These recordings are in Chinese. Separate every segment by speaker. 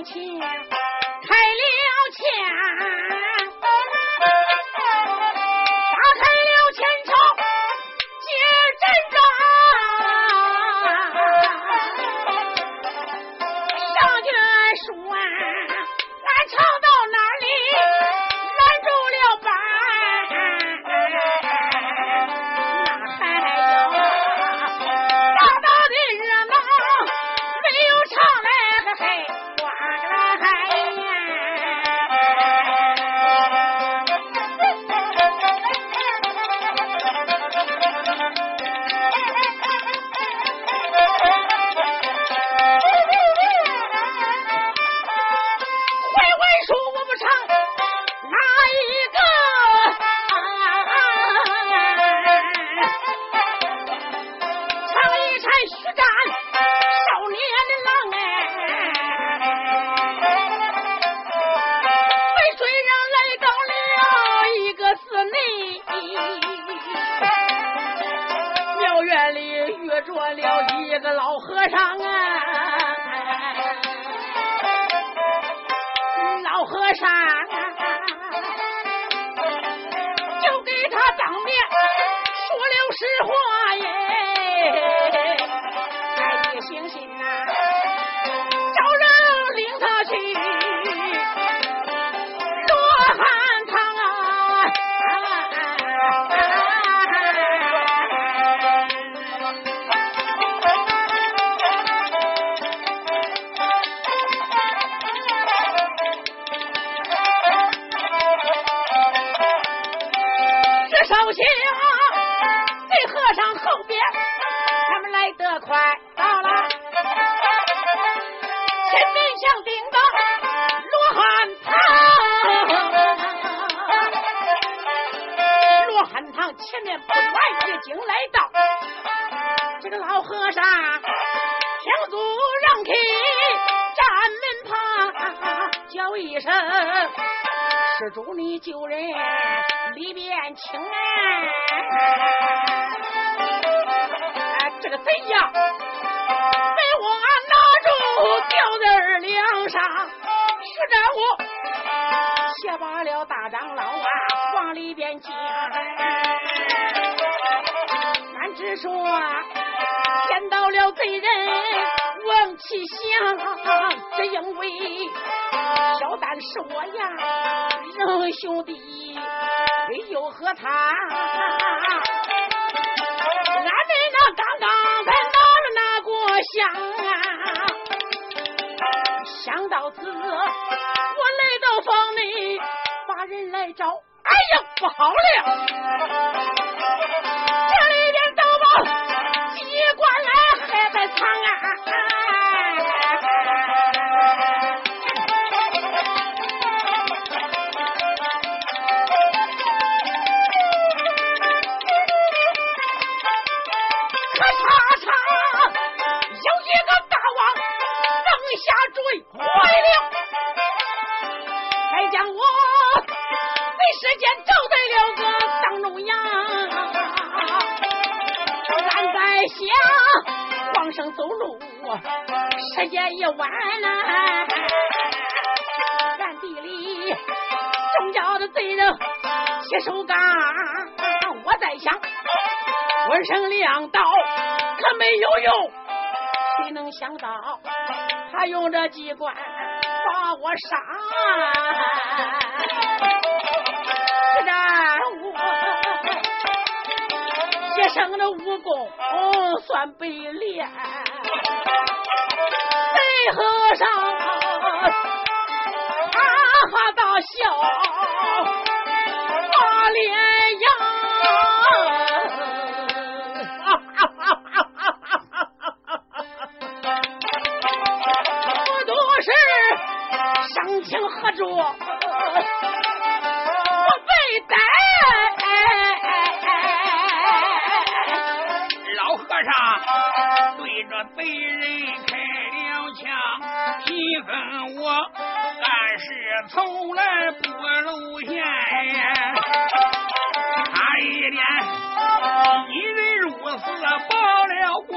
Speaker 1: 向前实话耶，你醒醒啊！叫人领他去罗汉啊！这。上后边，他们来得快，到了前面像顶着罗汉堂，罗汉堂前面不远已经来到，这个老和尚向足让开，站门旁叫一声。施主，你救人里边请哎，这个贼呀，被我拿住吊在梁上，实在我吓把了大长老啊往里边进。俺只说见到了贼人王启祥，只因为小丹是我呀。仁兄弟，又和他，俺们那刚刚才拿了那个香啊，想到此，我来到房内，把人来找，哎呀，不好了！这里边都把机关来，还在藏啊想皇上走路时间一晚呐，暗地里众家的贼人起手干，我在想，温声两刀可没有用，谁能想到他用这机关把我杀？然我生的武功算被练。和尚哈哈大笑，把脸
Speaker 2: 从来不露馅，差一点一人入死，爆了光。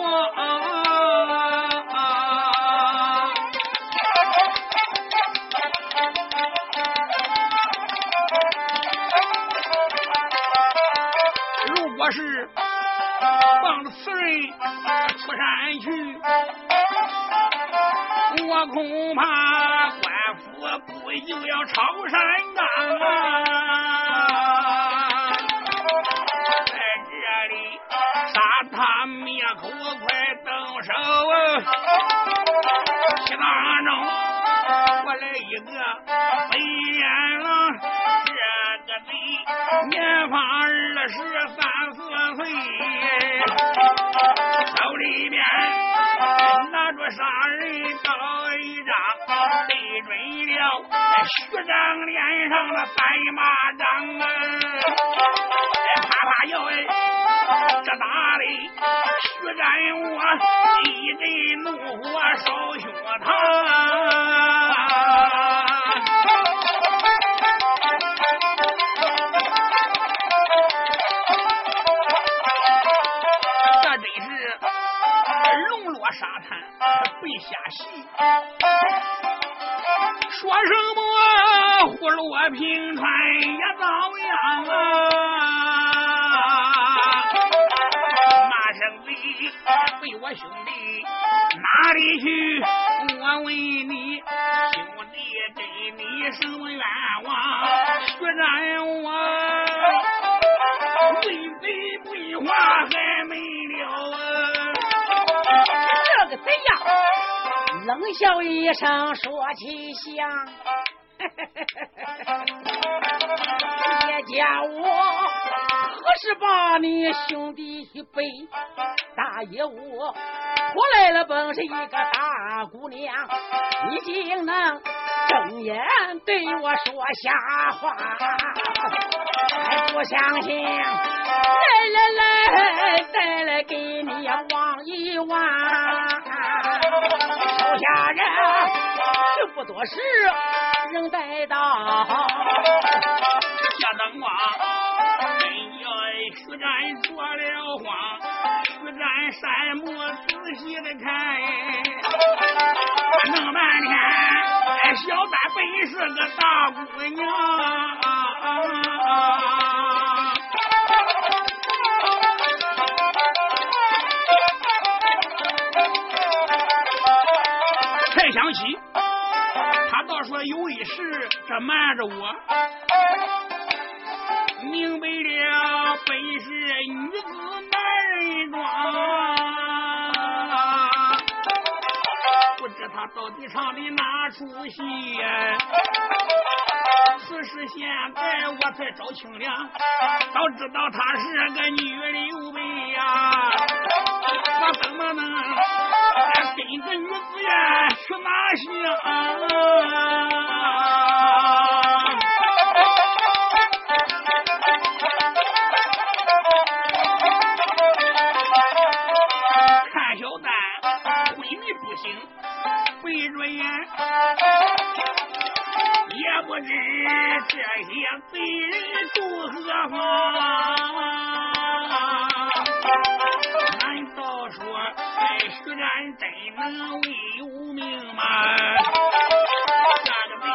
Speaker 2: 如果是放此人出山去，我恐怕。又要朝山岗啊！在这里杀他灭口，快动手啊！西当中，我来一个飞眼狼，这个贼年方二十三四岁，手里边拿着杀人刀，准了徐长脸上的白马掌啊！啪啪摇哎，这打的徐展我一阵怒火烧胸膛。这真是龙落沙滩被下席，说什么虎落平川也遭殃啊！那声贼为我兄弟哪里去？我问你，兄弟给你什么冤枉？徐然我
Speaker 1: 冷笑一声说起香，也叫我何时把你兄弟一背？大爷我拖来了本是一个大姑娘，你竟能睁眼对我说瞎话，还不相信？来来来，再来给你望一望。下人事不多时，仍待到。
Speaker 2: 下灯光，真叫徐展说了谎。徐展山木仔细的看，弄半天，哎，小三本是个大姑娘。才想起，他倒说有一事，这瞒着我。明白了，本是女子男人装，不知他到底唱的哪出戏呀？此时现在我才找清了，早知道他是个女刘备呀，我怎么能跟着女子呀去哪想？看小丹昏迷不醒，闭着眼，也不知这些贼人住何方。然真能为有命吗？那个贼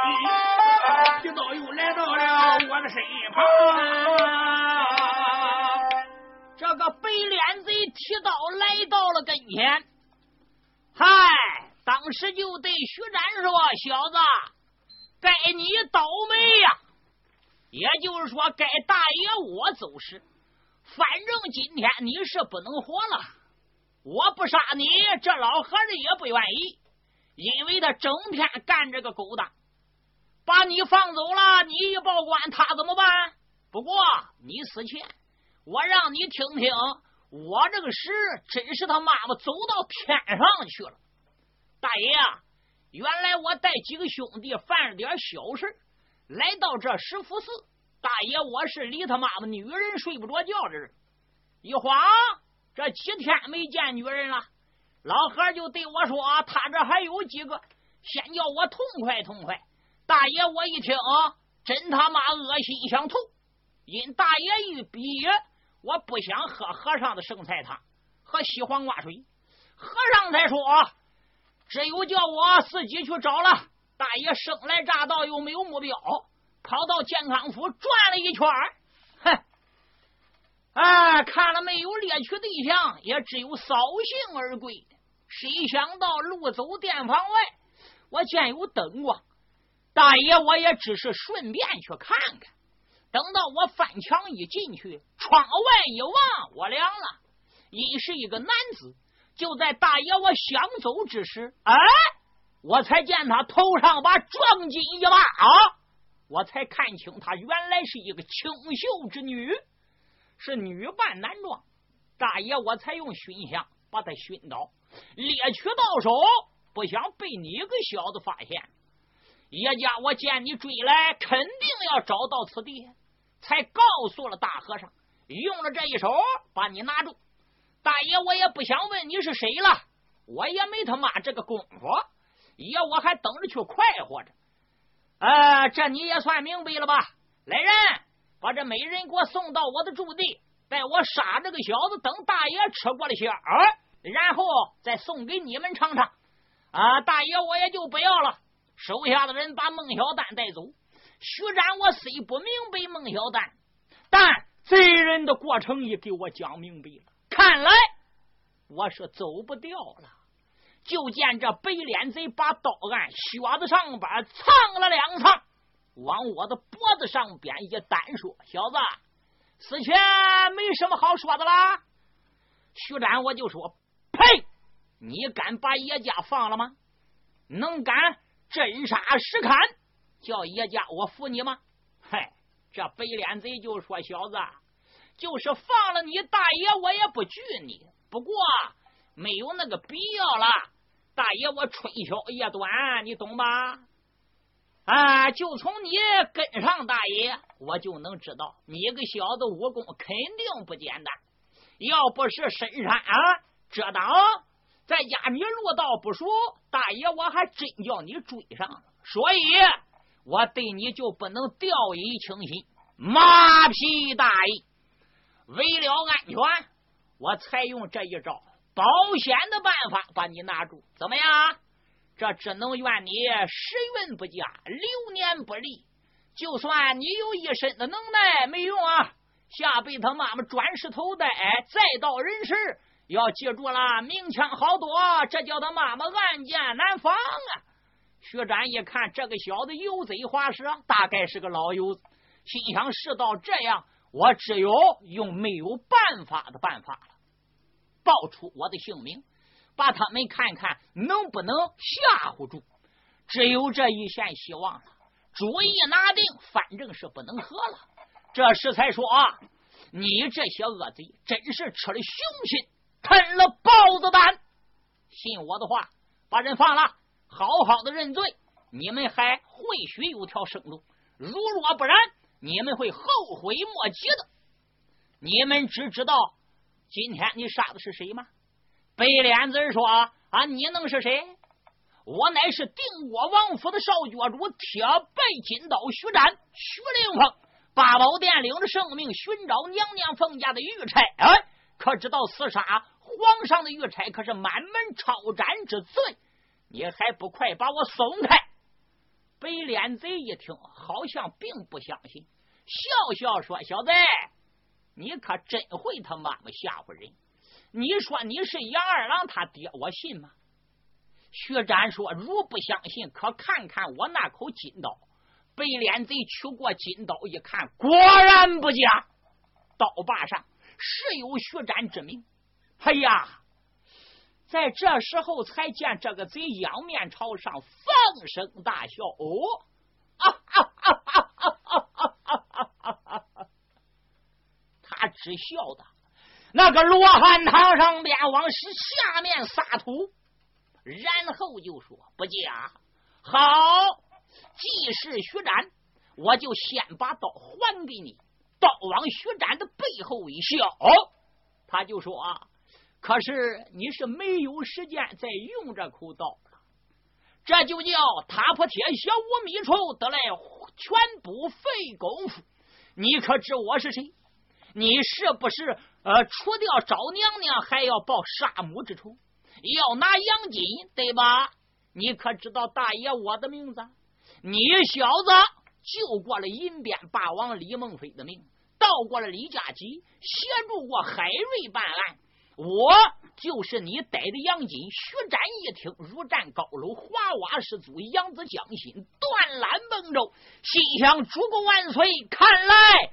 Speaker 2: 提刀又来到了我的身旁。
Speaker 3: 这个白脸贼提刀来到了跟前，嗨，当时就对徐展说：“小子，该你倒霉呀！也就是说，该大爷我走时，反正今天你是不能活了。我不杀你，这老和尚也不愿意，因为他整天干这个勾当，把你放走了，你一报官，他怎么办？不过你死前。”我让你听听，我这个事真是他妈妈走到天上去了。大爷啊，原来我带几个兄弟犯了点小事，来到这石佛寺。大爷，我是离他妈妈女人睡不着觉的人，一晃这几天没见女人了。老何就对我说：“他这还有几个，先叫我痛快痛快。”大爷，我一听，真他妈恶心想吐，因大爷一逼。我不想喝和尚的剩菜汤和西黄瓜水，和尚才说，只有叫我自己去找了。大爷生来乍到又没有目标，跑到健康府转了一圈，啊，看了没有猎取对象，也只有扫兴而归。谁想到路走店房外，我见有灯光。大爷，我也只是顺便去看看。等到我翻墙一进去，窗外一望，我凉了，因是一个男子。就在大爷我想走之时，哎，我才见他头上把壮金一把啊！我才看清，他原来是一个清秀之女，是女扮男装。大爷，我才用熏香把他熏倒，猎取到手，不想被你个小子发现。叶家，我见你追来，肯定要找到此地，才告诉了大和尚，用了这一手把你拿住。大爷，我也不想问你是谁了，我也没他妈这个功夫，爷我还等着去快活着。啊，这你也算明白了吧？来人，把这美人给我送到我的驻地，待我杀这个小子，等大爷吃过了香，然后再送给你们尝尝。啊，大爷我也就不要了。手下的人把孟小丹带走。徐展，我虽不明白孟小丹，但贼人的过程也给我讲明白了。看来我是走不掉了。就见这白脸贼把刀按靴子上边藏了两藏，往我的脖子上边一单说：“小子，死前没什么好说的啦。”徐展我就说：“呸！你敢把叶家放了吗？能敢真杀实砍，叫叶家我服你吗？”嗨，这白脸贼就说：“小子，就是放了你大爷，我也不惧你。不过没有那个必要了。”大爷，我春宵夜短，你懂吧？啊，就从你跟上大爷，我就能知道你个小子武功肯定不简单。要不是深山啊遮挡，再加你路道不熟，大爷我还真叫你追上了。所以，我对你就不能掉以轻心。马屁大爷，为了安全，我才用这一招。保险的办法把你拿住，怎么样？这只能怨你时运不佳，流年不利。就算你有一身的能耐，没用啊！下辈他妈妈转世投胎，再到人世，要记住了，明枪好躲，这叫他妈妈暗箭难防啊！薛展一看这个小子油嘴滑舌，大概是个老油子，心想：事到这样，我只有用没有办法的办法了。报出我的姓名，把他们看看能不能吓唬住。只有这一线希望了。主意拿定，反正是不能喝了。这时才说啊，你这些恶贼真是吃了熊心，吞了豹子胆。信我的话，把人放了，好好的认罪。你们还会许有条生路。如若不然，你们会后悔莫及的。你们只知道。今天你杀的是谁吗？白脸子说：“啊，你能是谁？我乃是定国王府的少角主铁背金刀徐展徐灵凤，八宝殿领着圣命寻找娘娘凤家的玉钗。哎，可知道厮杀皇上的玉钗可是满门抄斩之罪？你还不快把我松开！”白脸贼一听，好像并不相信，笑笑说：“小子。”你可真会他妈妈吓唬人！你说你是杨二郎他爹，我信吗？徐展说：“如不相信，可看看我那口金刀。”白脸贼取过金刀一看，果然不假，刀把上是有徐展之名。哎呀，在这时候才见这个贼仰面朝上，放声大笑：“哦，啊啊啊啊啊啊啊啊啊！”他只笑的，那个罗汉堂上边往下面撒土，然后就说：“不假，好，既是徐展，我就先把刀还给你。”刀往徐展的背后一笑，他就说：“啊，可是你是没有时间再用这口刀了，这就叫踏破铁鞋无觅处，得来全不费功夫。你可知我是谁？”你是不是呃，除掉找娘娘，还要报杀母之仇，要拿杨金，对吧？你可知道大爷我的名字？你小子救过了银边霸王李梦飞的命，到过了李家集，协助过海瑞办案。我就是你逮的杨金。徐展一听，如站高楼，华瓦士祖，杨子将心，断缆崩舟，心想：主公万岁！看来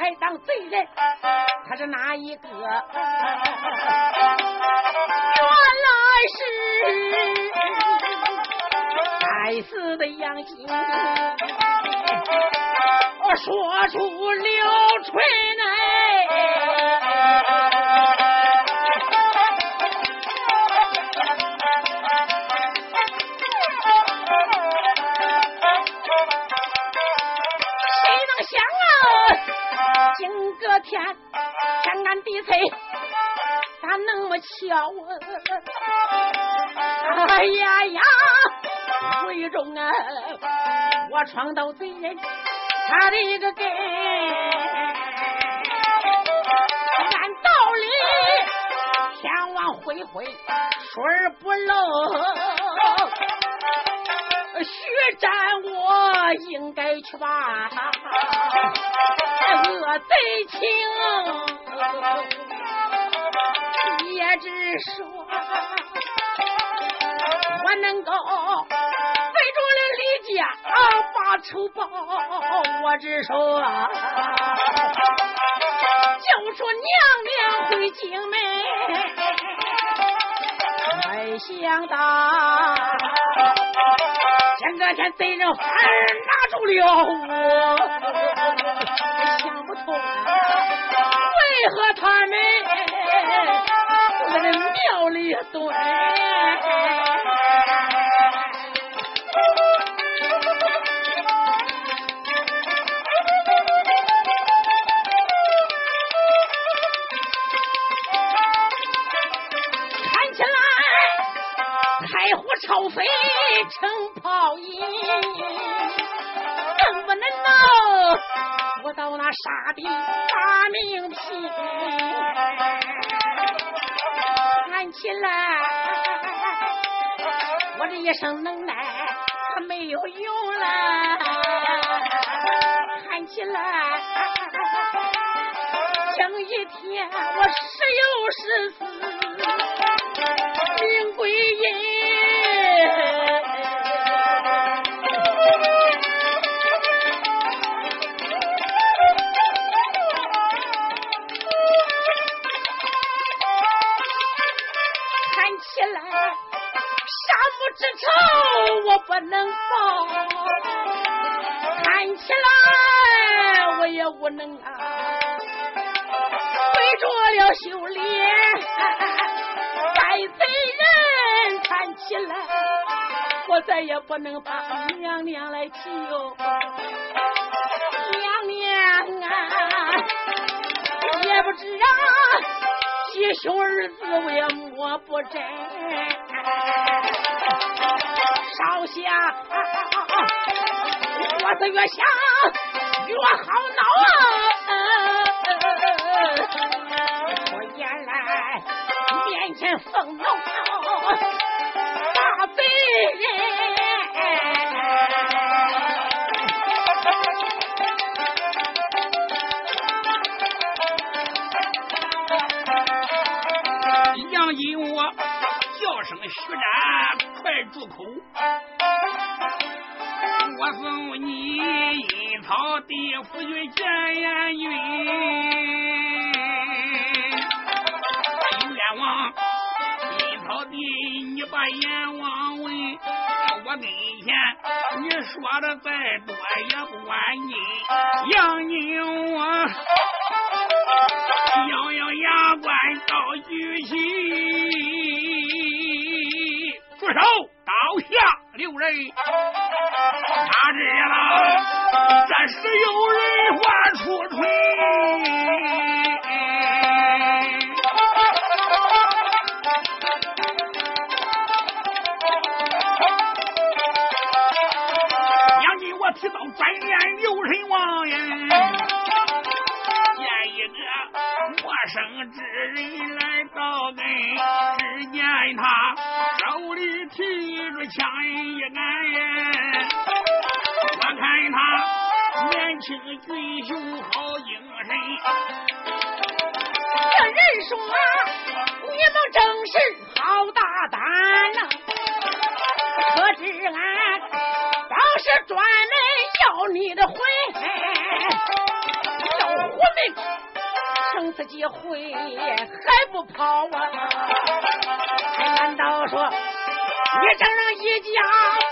Speaker 1: 还当贼人，他是哪一个？原来是该死的杨金，我说出了春来。天天干地催，咋那么巧？哎呀呀！无意中啊，我闯到贼人他的一个根，按道理天网恢恢，水不漏。血战，我应该去吧恶贼情，也只说我能够背着了李家把仇报，我只说就说娘娘回京门，没想到。前个天贼人反而拿住了我，想不通为何他们在庙里蹲。炮飞成泡影，能不能闹？我到那沙地把命拼，看起来我这一生能耐可没有用了，看起来这一天我十有十死命归阴。我不能报，看起来我也无能啊，为着了修炼，带贼人，看起来我再也不能把娘娘来救，娘娘啊，也不知啊，吉凶二字我也摸不真。少下，我是越想越好恼啊！我原来面前奉闹大贼
Speaker 2: 人，杨金我叫声徐展。快住口！我送你阴曹地府去见阎君，冤枉阴曹地，你把阎王，我跟前你说的再多也不管你，杨宁我咬咬牙关到举起。住手！刀下留人，哪知了这时有人发出吹。自己回还不跑啊？
Speaker 1: 难道说你整上一家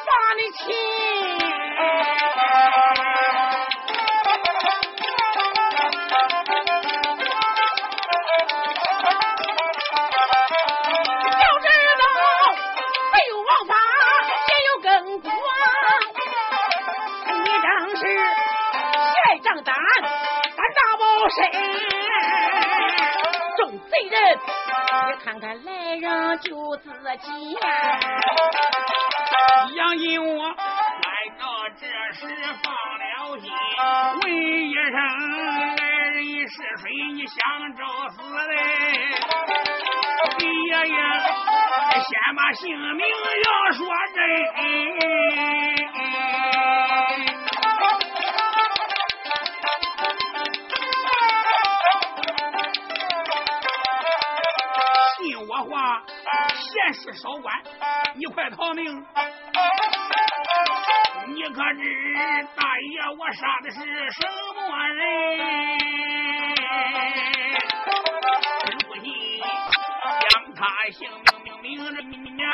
Speaker 1: 把你欺？要知道，没有王法，也有根骨。你正是铁账单，胆大包身。人，你看看来人救自己！
Speaker 2: 杨金我来到这时放了心，问一声来人是谁？你想找死嘞？爷爷，先把姓名要说真。闲事少管，你快逃命！你可知大爷我杀的是什么人？真不信，将他姓名明明着，娘